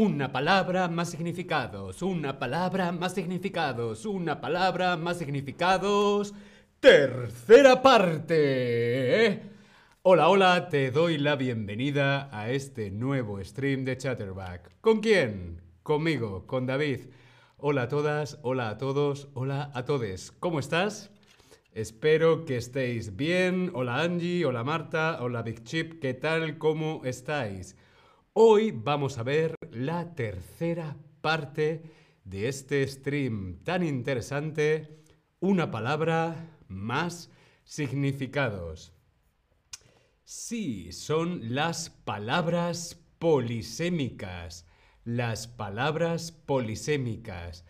Una palabra más significados, una palabra más significados, una palabra más significados. Tercera parte. Hola, hola, te doy la bienvenida a este nuevo stream de Chatterback. ¿Con quién? Conmigo, con David. Hola a todas, hola a todos, hola a todes. ¿Cómo estás? Espero que estéis bien. Hola Angie, hola Marta, hola Big Chip, ¿qué tal? ¿Cómo estáis? Hoy vamos a ver la tercera parte de este stream tan interesante, una palabra más significados. Sí, son las palabras polisémicas. Las palabras polisémicas.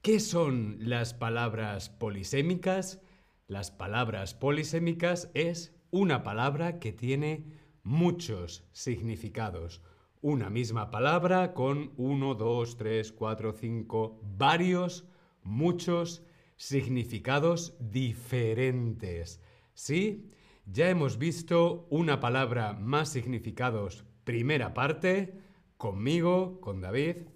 ¿Qué son las palabras polisémicas? Las palabras polisémicas es una palabra que tiene muchos significados. Una misma palabra con uno, dos, tres, cuatro, cinco, varios, muchos significados diferentes. ¿Sí? Ya hemos visto una palabra más significados primera parte, conmigo, con David,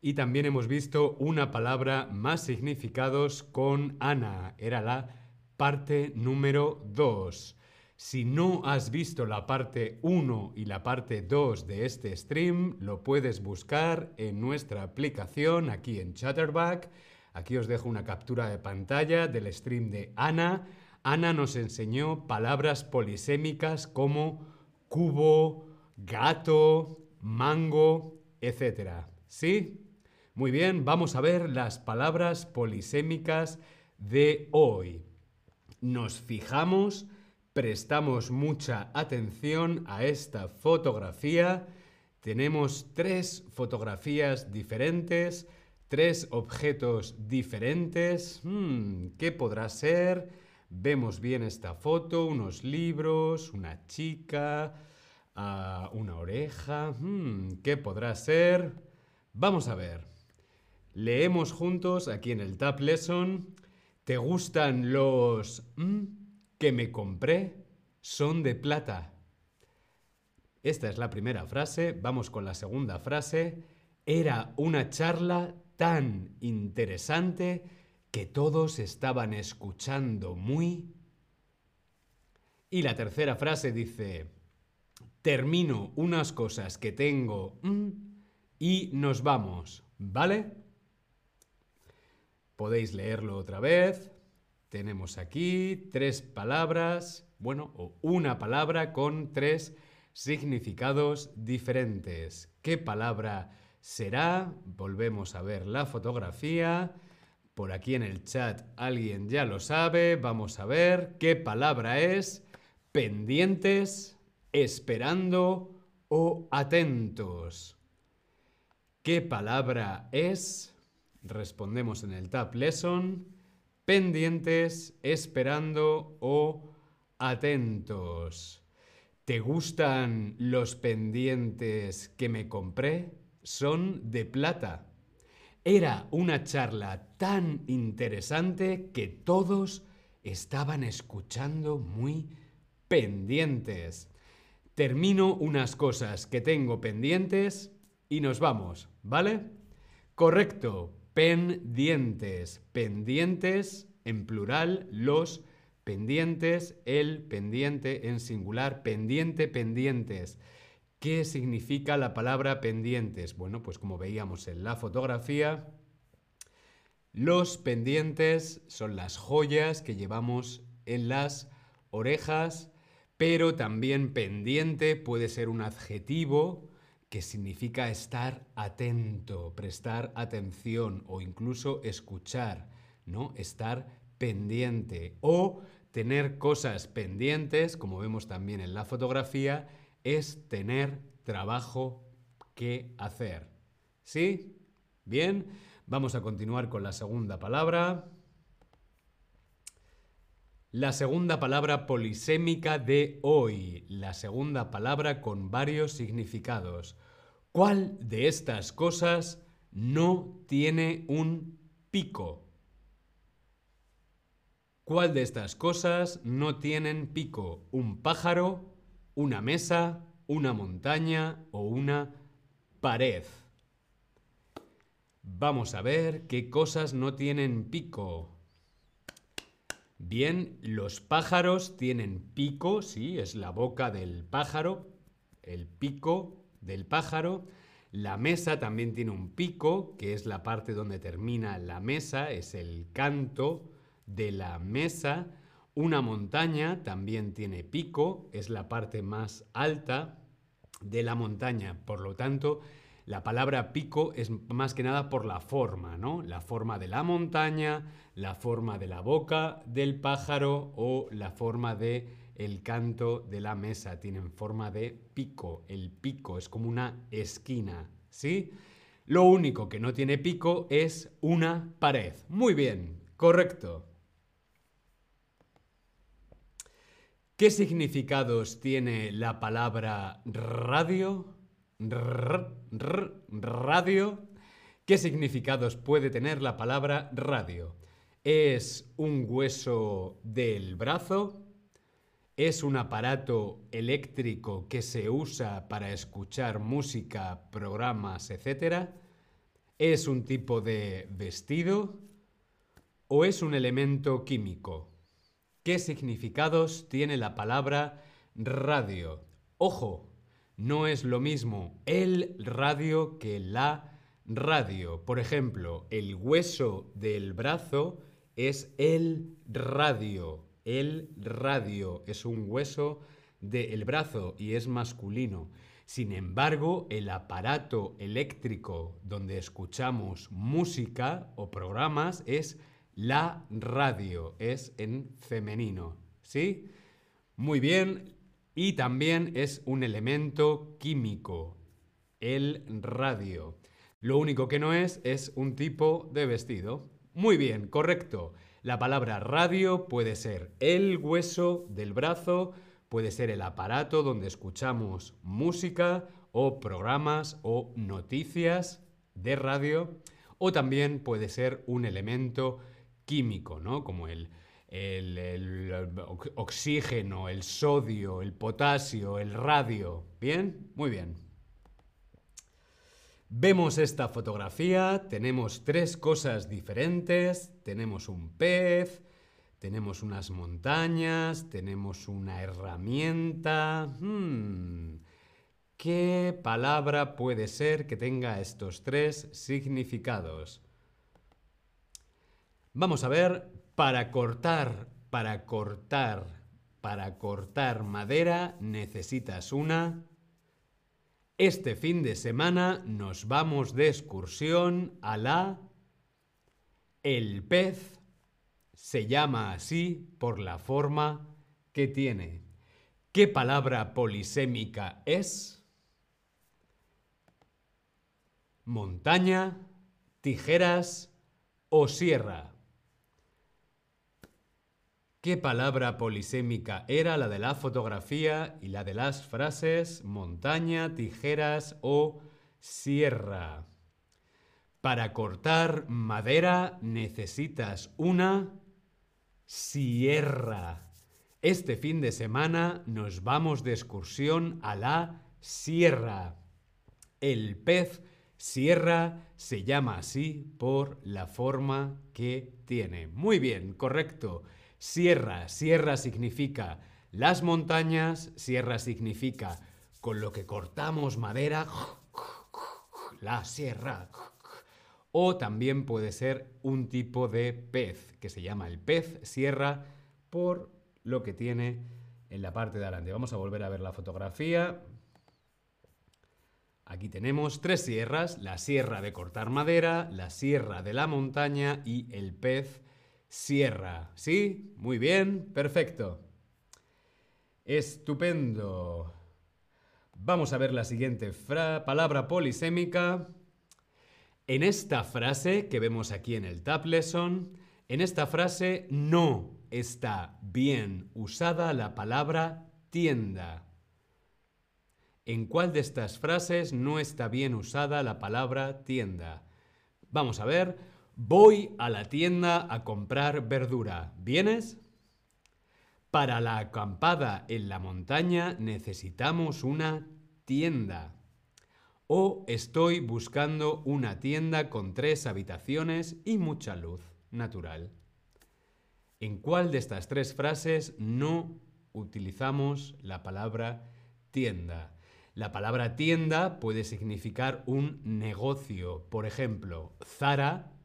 y también hemos visto una palabra más significados con Ana. Era la parte número 2. Si no has visto la parte 1 y la parte 2 de este stream, lo puedes buscar en nuestra aplicación aquí en Chatterback. Aquí os dejo una captura de pantalla del stream de Ana. Ana nos enseñó palabras polisémicas como cubo, gato, mango, etc. ¿Sí? Muy bien, vamos a ver las palabras polisémicas de hoy nos fijamos, prestamos mucha atención a esta fotografía. Tenemos tres fotografías diferentes, tres objetos diferentes. Hmm, ¿Qué podrá ser? Vemos bien esta foto, unos libros, una chica, ah, una oreja. Hmm, ¿Qué podrá ser? Vamos a ver. Leemos juntos aquí en el Tab Lesson ¿Te gustan los mm, que me compré? Son de plata. Esta es la primera frase. Vamos con la segunda frase. Era una charla tan interesante que todos estaban escuchando muy... Y la tercera frase dice, termino unas cosas que tengo mm, y nos vamos, ¿vale? Podéis leerlo otra vez. Tenemos aquí tres palabras, bueno, o una palabra con tres significados diferentes. ¿Qué palabra será? Volvemos a ver la fotografía. Por aquí en el chat alguien ya lo sabe. Vamos a ver qué palabra es. Pendientes, esperando o atentos. ¿Qué palabra es? Respondemos en el Tab Lesson, pendientes, esperando o atentos. ¿Te gustan los pendientes que me compré? Son de plata. Era una charla tan interesante que todos estaban escuchando muy pendientes. Termino unas cosas que tengo pendientes y nos vamos, ¿vale? Correcto, pendientes. Pendientes en plural, los pendientes, el pendiente en singular, pendiente, pendientes. ¿Qué significa la palabra pendientes? Bueno, pues como veíamos en la fotografía, los pendientes son las joyas que llevamos en las orejas, pero también pendiente puede ser un adjetivo que significa estar atento, prestar atención o incluso escuchar, ¿no? Estar pendiente o tener cosas pendientes, como vemos también en la fotografía, es tener trabajo que hacer. ¿Sí? Bien, vamos a continuar con la segunda palabra. La segunda palabra polisémica de hoy, la segunda palabra con varios significados. ¿Cuál de estas cosas no tiene un pico? ¿Cuál de estas cosas no tienen pico? ¿Un pájaro, una mesa, una montaña o una pared? Vamos a ver qué cosas no tienen pico. Bien, los pájaros tienen pico, sí, es la boca del pájaro, el pico del pájaro. La mesa también tiene un pico, que es la parte donde termina la mesa, es el canto de la mesa. Una montaña también tiene pico, es la parte más alta de la montaña. Por lo tanto, la palabra pico es más que nada por la forma, ¿no? La forma de la montaña, la forma de la boca del pájaro o la forma de el canto de la mesa. Tienen forma de pico. El pico es como una esquina, ¿sí? Lo único que no tiene pico es una pared. Muy bien, correcto. ¿Qué significados tiene la palabra radio? Radio. ¿Qué significados puede tener la palabra radio? ¿Es un hueso del brazo? ¿Es un aparato eléctrico que se usa para escuchar música, programas, etcétera? ¿Es un tipo de vestido? ¿O es un elemento químico? ¿Qué significados tiene la palabra radio? Ojo, no es lo mismo el radio que la radio. Por ejemplo, el hueso del brazo es el radio. El radio es un hueso del brazo y es masculino. Sin embargo, el aparato eléctrico donde escuchamos música o programas es la radio es en femenino. ¿Sí? Muy bien. Y también es un elemento químico. El radio. Lo único que no es es un tipo de vestido. Muy bien, correcto. La palabra radio puede ser el hueso del brazo, puede ser el aparato donde escuchamos música o programas o noticias de radio, o también puede ser un elemento químico, ¿no? Como el, oxígeno, el sodio, el potasio, el radio. ¿Bien? Muy bien. Vemos esta fotografía, tenemos tres cosas diferentes, tenemos un pez, tenemos unas montañas, tenemos una herramienta. Hmm, ¿Qué palabra puede ser que tenga estos tres significados? Vamos a ver, para cortar, para cortar, para cortar madera necesitas una... Este fin de semana nos vamos de excursión a la... El pez se llama así por la forma que tiene. ¿Qué palabra polisémica es? Montaña, tijeras o sierra. ¿Qué palabra polisémica era la de la fotografía y la de las frases montaña, tijeras o sierra? Para cortar madera necesitas una sierra. Este fin de semana nos vamos de excursión a la sierra. El pez sierra se llama así por la forma que tiene. Muy bien, correcto. Sierra, sierra significa las montañas, sierra significa con lo que cortamos madera, la sierra. O también puede ser un tipo de pez, que se llama el pez sierra, por lo que tiene en la parte de adelante. Vamos a volver a ver la fotografía. Aquí tenemos tres sierras, la sierra de cortar madera, la sierra de la montaña y el pez Sierra. ¿Sí? Muy bien, perfecto. Estupendo. Vamos a ver la siguiente palabra polisémica. En esta frase que vemos aquí en el Tab Lesson, en esta frase no está bien usada la palabra tienda. ¿En cuál de estas frases no está bien usada la palabra tienda? Vamos a ver. Voy a la tienda a comprar verdura. ¿Vienes? Para la acampada en la montaña necesitamos una tienda. o estoy buscando una tienda con tres habitaciones y mucha luz natural. ¿En cuál de estas tres frases no utilizamos la palabra tienda? La palabra tienda puede significar un negocio. Por ejemplo, Zara,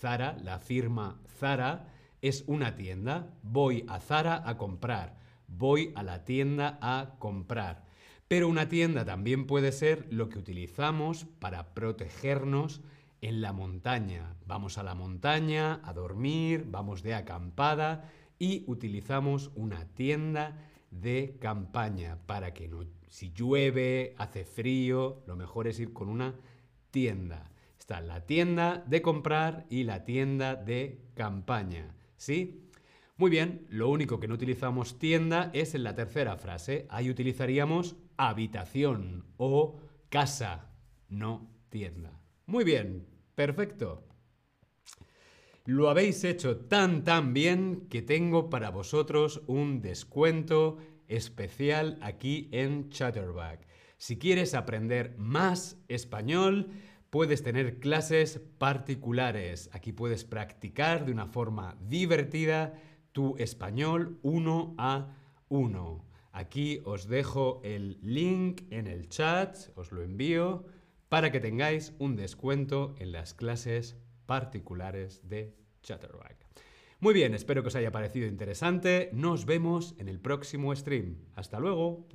Zara, la firma Zara, es una tienda. Voy a Zara a comprar. Voy a la tienda a comprar. Pero una tienda también puede ser lo que utilizamos para protegernos en la montaña. Vamos a la montaña a dormir, vamos de acampada y utilizamos una tienda de campaña para que no, si llueve, hace frío, lo mejor es ir con una tienda. Está la tienda de comprar y la tienda de campaña. ¿Sí? Muy bien, lo único que no utilizamos tienda es en la tercera frase. Ahí utilizaríamos habitación o casa, no tienda. Muy bien, perfecto. Lo habéis hecho tan tan bien que tengo para vosotros un descuento especial aquí en Chatterback. Si quieres aprender más español, puedes tener clases particulares. Aquí puedes practicar de una forma divertida tu español uno a uno. Aquí os dejo el link en el chat, os lo envío, para que tengáis un descuento en las clases particulares de Chatterback. Muy bien, espero que os haya parecido interesante. Nos vemos en el próximo stream. Hasta luego.